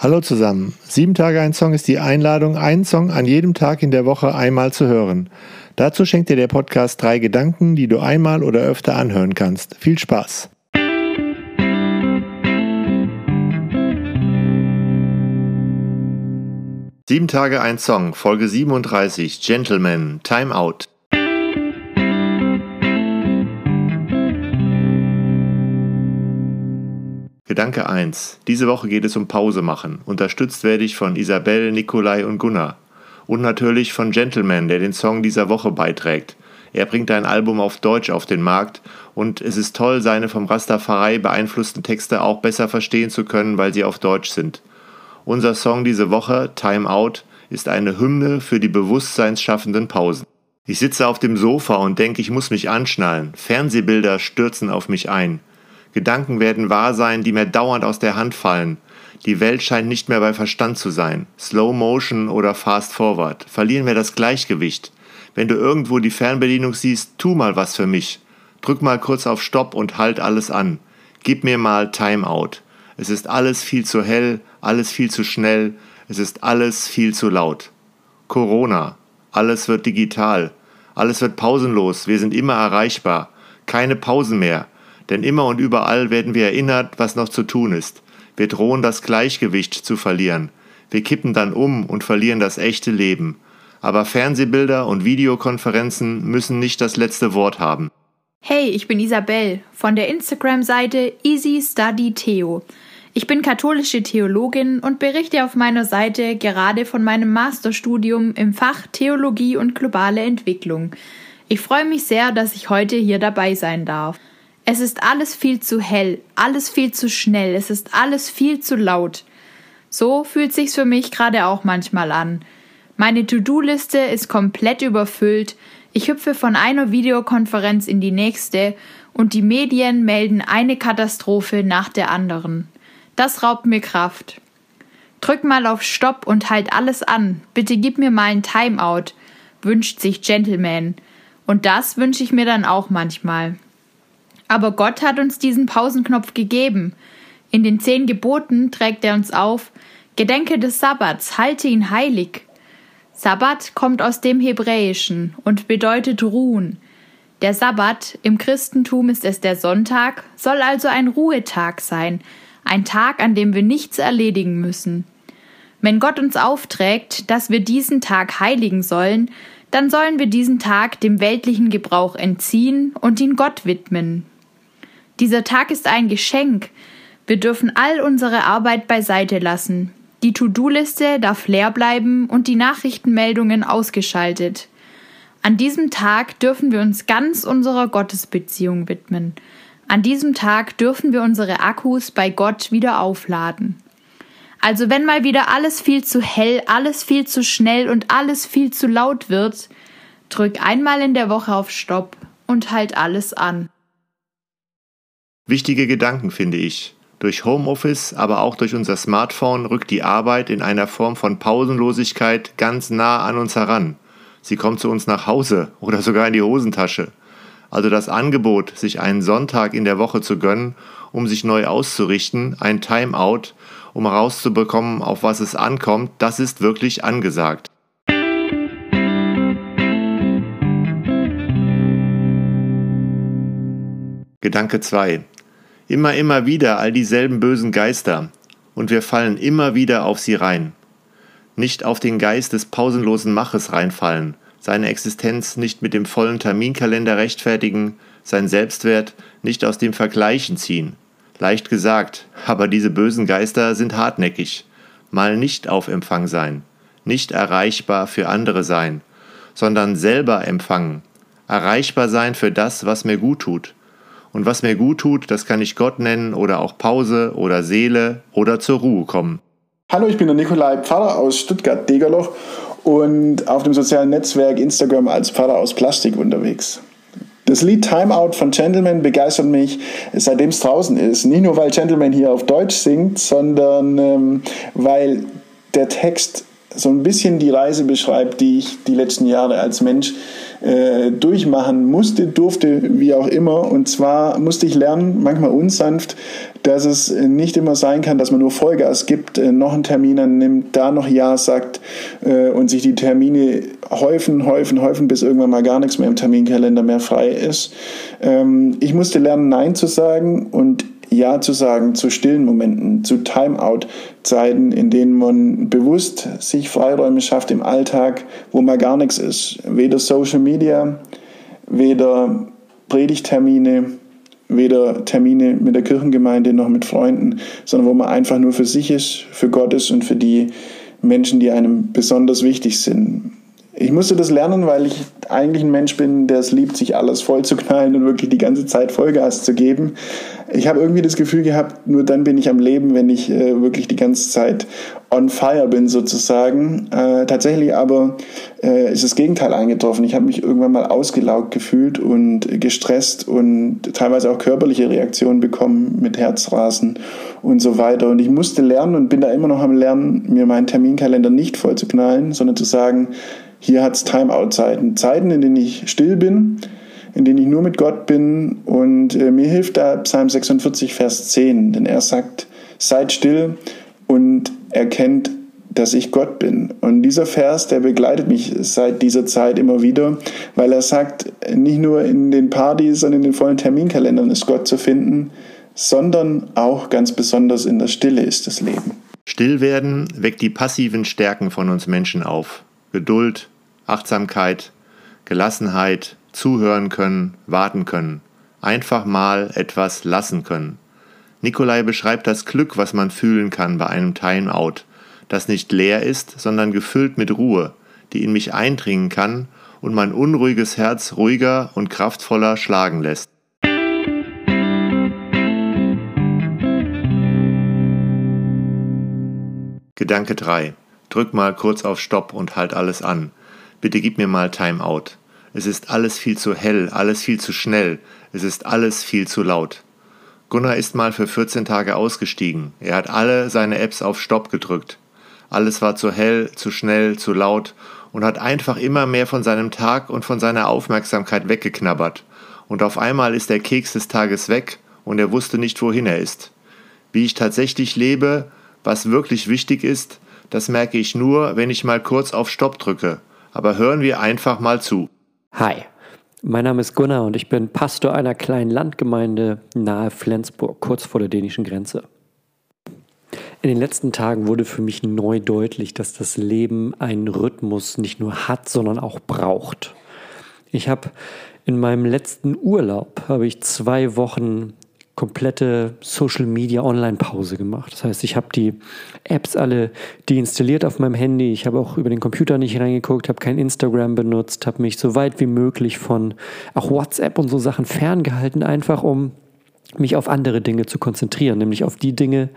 Hallo zusammen. Sieben Tage ein Song ist die Einladung, einen Song an jedem Tag in der Woche einmal zu hören. Dazu schenkt dir der Podcast drei Gedanken, die du einmal oder öfter anhören kannst. Viel Spaß! Sieben Tage ein Song, Folge 37, Gentleman, Time Out. Gedanke 1. Diese Woche geht es um Pause machen. Unterstützt werde ich von Isabel, Nikolai und Gunnar. Und natürlich von Gentleman, der den Song dieser Woche beiträgt. Er bringt ein Album auf Deutsch auf den Markt und es ist toll, seine vom Rastafari beeinflussten Texte auch besser verstehen zu können, weil sie auf Deutsch sind. Unser Song diese Woche, Time Out, ist eine Hymne für die bewusstseinsschaffenden Pausen. Ich sitze auf dem Sofa und denke, ich muss mich anschnallen. Fernsehbilder stürzen auf mich ein. Gedanken werden wahr sein, die mir dauernd aus der Hand fallen. Die Welt scheint nicht mehr bei Verstand zu sein. Slow Motion oder Fast Forward. Verlieren wir das Gleichgewicht. Wenn du irgendwo die Fernbedienung siehst, tu mal was für mich. Drück mal kurz auf Stopp und halt alles an. Gib mir mal Timeout. Es ist alles viel zu hell, alles viel zu schnell, es ist alles viel zu laut. Corona. Alles wird digital. Alles wird pausenlos. Wir sind immer erreichbar. Keine Pausen mehr. Denn immer und überall werden wir erinnert, was noch zu tun ist. Wir drohen das Gleichgewicht zu verlieren. Wir kippen dann um und verlieren das echte Leben. Aber Fernsehbilder und Videokonferenzen müssen nicht das letzte Wort haben. Hey, ich bin Isabel von der Instagram-Seite Easy Study Theo. Ich bin katholische Theologin und berichte auf meiner Seite gerade von meinem Masterstudium im Fach Theologie und globale Entwicklung. Ich freue mich sehr, dass ich heute hier dabei sein darf. Es ist alles viel zu hell, alles viel zu schnell, es ist alles viel zu laut. So fühlt sich's für mich gerade auch manchmal an. Meine To-Do-Liste ist komplett überfüllt. Ich hüpfe von einer Videokonferenz in die nächste und die Medien melden eine Katastrophe nach der anderen. Das raubt mir Kraft. Drück mal auf Stopp und halt alles an. Bitte gib mir mal ein Timeout, wünscht sich Gentleman. Und das wünsche ich mir dann auch manchmal. Aber Gott hat uns diesen Pausenknopf gegeben. In den zehn Geboten trägt er uns auf, Gedenke des Sabbats, halte ihn heilig. Sabbat kommt aus dem Hebräischen und bedeutet ruhen. Der Sabbat, im Christentum ist es der Sonntag, soll also ein Ruhetag sein, ein Tag, an dem wir nichts erledigen müssen. Wenn Gott uns aufträgt, dass wir diesen Tag heiligen sollen, dann sollen wir diesen Tag dem weltlichen Gebrauch entziehen und ihn Gott widmen, dieser Tag ist ein Geschenk. Wir dürfen all unsere Arbeit beiseite lassen. Die To-Do-Liste darf leer bleiben und die Nachrichtenmeldungen ausgeschaltet. An diesem Tag dürfen wir uns ganz unserer Gottesbeziehung widmen. An diesem Tag dürfen wir unsere Akkus bei Gott wieder aufladen. Also wenn mal wieder alles viel zu hell, alles viel zu schnell und alles viel zu laut wird, drück einmal in der Woche auf Stopp und halt alles an. Wichtige Gedanken finde ich. Durch Homeoffice, aber auch durch unser Smartphone rückt die Arbeit in einer Form von Pausenlosigkeit ganz nah an uns heran. Sie kommt zu uns nach Hause oder sogar in die Hosentasche. Also das Angebot, sich einen Sonntag in der Woche zu gönnen, um sich neu auszurichten, ein Timeout, um herauszubekommen, auf was es ankommt, das ist wirklich angesagt. Gedanke 2. Immer, immer wieder all dieselben bösen Geister, und wir fallen immer wieder auf sie rein. Nicht auf den Geist des pausenlosen Maches reinfallen, seine Existenz nicht mit dem vollen Terminkalender rechtfertigen, sein Selbstwert nicht aus dem Vergleichen ziehen. Leicht gesagt, aber diese bösen Geister sind hartnäckig. Mal nicht auf Empfang sein, nicht erreichbar für andere sein, sondern selber empfangen, erreichbar sein für das, was mir gut tut, und was mir gut tut, das kann ich Gott nennen oder auch Pause oder Seele oder zur Ruhe kommen. Hallo, ich bin der Nikolai Pfarrer aus Stuttgart-Degerloch und auf dem sozialen Netzwerk Instagram als Pfarrer aus Plastik unterwegs. Das Lied Timeout von Gentleman begeistert mich, seitdem es draußen ist. Nicht nur, weil Gentleman hier auf Deutsch singt, sondern ähm, weil der Text so ein bisschen die Reise beschreibt, die ich die letzten Jahre als Mensch äh, durchmachen musste, durfte, wie auch immer. Und zwar musste ich lernen, manchmal unsanft, dass es nicht immer sein kann, dass man nur Vollgas gibt, äh, noch einen Termin annimmt, da noch Ja sagt äh, und sich die Termine häufen, häufen, häufen, bis irgendwann mal gar nichts mehr im Terminkalender mehr frei ist. Ähm, ich musste lernen, Nein zu sagen und ja zu sagen zu stillen Momenten, zu Timeout-Zeiten, in denen man bewusst sich Freiräume schafft im Alltag, wo mal gar nichts ist. Weder Social Media, weder Predigtermine, weder Termine mit der Kirchengemeinde noch mit Freunden, sondern wo man einfach nur für sich ist, für Gott ist und für die Menschen, die einem besonders wichtig sind. Ich musste das lernen, weil ich eigentlich ein Mensch bin, der es liebt, sich alles voll zu knallen und wirklich die ganze Zeit Vollgas zu geben. Ich habe irgendwie das Gefühl gehabt, nur dann bin ich am Leben, wenn ich äh, wirklich die ganze Zeit on fire bin sozusagen. Äh, tatsächlich aber äh, ist das Gegenteil eingetroffen. Ich habe mich irgendwann mal ausgelaugt gefühlt und gestresst und teilweise auch körperliche Reaktionen bekommen mit Herzrasen und so weiter. Und ich musste lernen und bin da immer noch am Lernen, mir meinen Terminkalender nicht voll zu knallen, sondern zu sagen, hier hat es Timeout-Zeiten, Zeiten, in denen ich still bin, in denen ich nur mit Gott bin. Und äh, mir hilft da Psalm 46, Vers 10, denn er sagt, seid still und erkennt, dass ich Gott bin. Und dieser Vers, der begleitet mich seit dieser Zeit immer wieder, weil er sagt, nicht nur in den Partys und in den vollen Terminkalendern ist Gott zu finden, sondern auch ganz besonders in der Stille ist das Leben. Stillwerden weckt die passiven Stärken von uns Menschen auf. Geduld, Achtsamkeit, Gelassenheit, zuhören können, warten können, einfach mal etwas lassen können. Nikolai beschreibt das Glück, was man fühlen kann bei einem Timeout, das nicht leer ist, sondern gefüllt mit Ruhe, die in mich eindringen kann und mein unruhiges Herz ruhiger und kraftvoller schlagen lässt. Gedanke 3. Drück mal kurz auf Stopp und halt alles an. Bitte gib mir mal Timeout. Es ist alles viel zu hell, alles viel zu schnell, es ist alles viel zu laut. Gunnar ist mal für 14 Tage ausgestiegen. Er hat alle seine Apps auf Stopp gedrückt. Alles war zu hell, zu schnell, zu laut und hat einfach immer mehr von seinem Tag und von seiner Aufmerksamkeit weggeknabbert. Und auf einmal ist der Keks des Tages weg und er wusste nicht, wohin er ist. Wie ich tatsächlich lebe, was wirklich wichtig ist, das merke ich nur, wenn ich mal kurz auf Stopp drücke. Aber hören wir einfach mal zu. Hi, mein Name ist Gunnar und ich bin Pastor einer kleinen Landgemeinde nahe Flensburg, kurz vor der dänischen Grenze. In den letzten Tagen wurde für mich neu deutlich, dass das Leben einen Rhythmus nicht nur hat, sondern auch braucht. Ich habe in meinem letzten Urlaub habe ich zwei Wochen komplette Social Media Online-Pause gemacht. Das heißt, ich habe die Apps alle deinstalliert auf meinem Handy. Ich habe auch über den Computer nicht reingeguckt, habe kein Instagram benutzt, habe mich so weit wie möglich von auch WhatsApp und so Sachen ferngehalten, einfach um mich auf andere Dinge zu konzentrieren, nämlich auf die Dinge,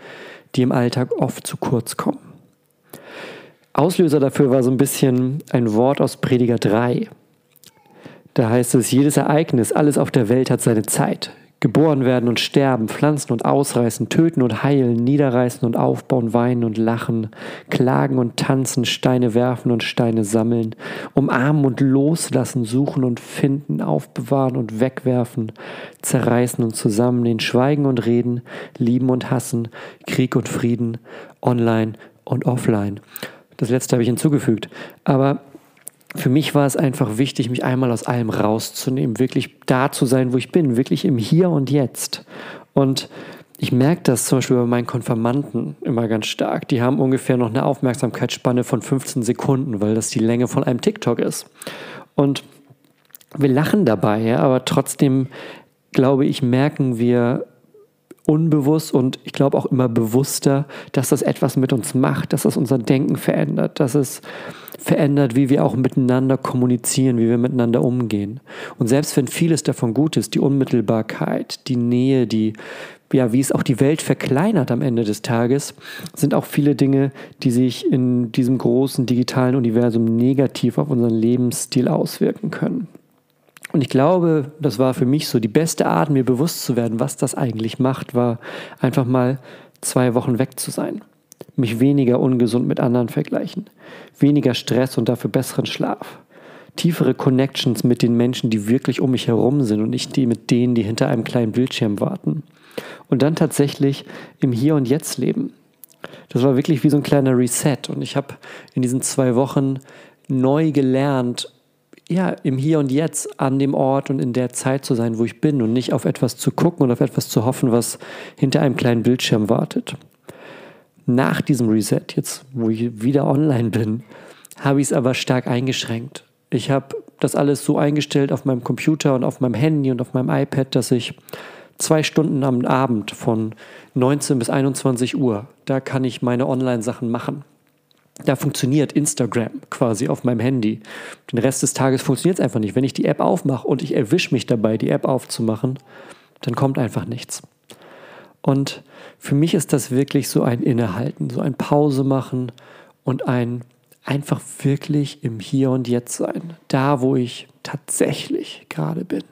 die im Alltag oft zu kurz kommen. Auslöser dafür war so ein bisschen ein Wort aus Prediger 3. Da heißt es, jedes Ereignis, alles auf der Welt hat seine Zeit. Geboren werden und sterben, pflanzen und ausreißen, töten und heilen, niederreißen und aufbauen, weinen und lachen, klagen und tanzen, Steine werfen und Steine sammeln, umarmen und loslassen, suchen und finden, aufbewahren und wegwerfen, zerreißen und zusammennehmen, schweigen und reden, lieben und hassen, Krieg und Frieden, online und offline. Das letzte habe ich hinzugefügt. Aber für mich war es einfach wichtig, mich einmal aus allem rauszunehmen, wirklich da zu sein, wo ich bin, wirklich im Hier und Jetzt. Und ich merke das zum Beispiel bei meinen Konfirmanden immer ganz stark. Die haben ungefähr noch eine Aufmerksamkeitsspanne von 15 Sekunden, weil das die Länge von einem TikTok ist. Und wir lachen dabei, ja, aber trotzdem, glaube ich, merken wir unbewusst und ich glaube auch immer bewusster, dass das etwas mit uns macht, dass das unser Denken verändert, dass es verändert, wie wir auch miteinander kommunizieren, wie wir miteinander umgehen. Und selbst wenn vieles davon gut ist, die Unmittelbarkeit, die Nähe, die ja, wie es auch die Welt verkleinert am Ende des Tages, sind auch viele Dinge, die sich in diesem großen digitalen Universum negativ auf unseren Lebensstil auswirken können. Und ich glaube, das war für mich so die beste Art, mir bewusst zu werden, was das eigentlich macht, war einfach mal zwei Wochen weg zu sein. Mich weniger ungesund mit anderen vergleichen, weniger Stress und dafür besseren Schlaf, tiefere Connections mit den Menschen, die wirklich um mich herum sind und nicht die mit denen, die hinter einem kleinen Bildschirm warten. Und dann tatsächlich im Hier und Jetzt leben. Das war wirklich wie so ein kleiner Reset und ich habe in diesen zwei Wochen neu gelernt, ja, im Hier und Jetzt an dem Ort und in der Zeit zu sein, wo ich bin und nicht auf etwas zu gucken und auf etwas zu hoffen, was hinter einem kleinen Bildschirm wartet. Nach diesem Reset, jetzt wo ich wieder online bin, habe ich es aber stark eingeschränkt. Ich habe das alles so eingestellt auf meinem Computer und auf meinem Handy und auf meinem iPad, dass ich zwei Stunden am Abend von 19 bis 21 Uhr, da kann ich meine Online-Sachen machen. Da funktioniert Instagram quasi auf meinem Handy. Den Rest des Tages funktioniert es einfach nicht. Wenn ich die App aufmache und ich erwische mich dabei, die App aufzumachen, dann kommt einfach nichts. Und für mich ist das wirklich so ein Innehalten, so ein Pause machen und ein einfach wirklich im Hier und Jetzt sein. Da, wo ich tatsächlich gerade bin.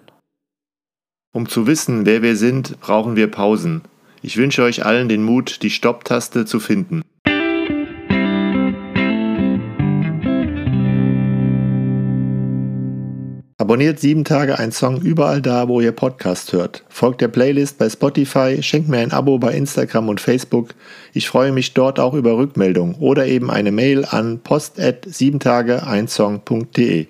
Um zu wissen, wer wir sind, brauchen wir Pausen. Ich wünsche euch allen den Mut, die Stopptaste zu finden. Abonniert sieben Tage ein Song überall da, wo ihr Podcast hört. Folgt der Playlist bei Spotify, schenkt mir ein Abo bei Instagram und Facebook. Ich freue mich dort auch über Rückmeldungen oder eben eine Mail an post at siebentageeinsong.de.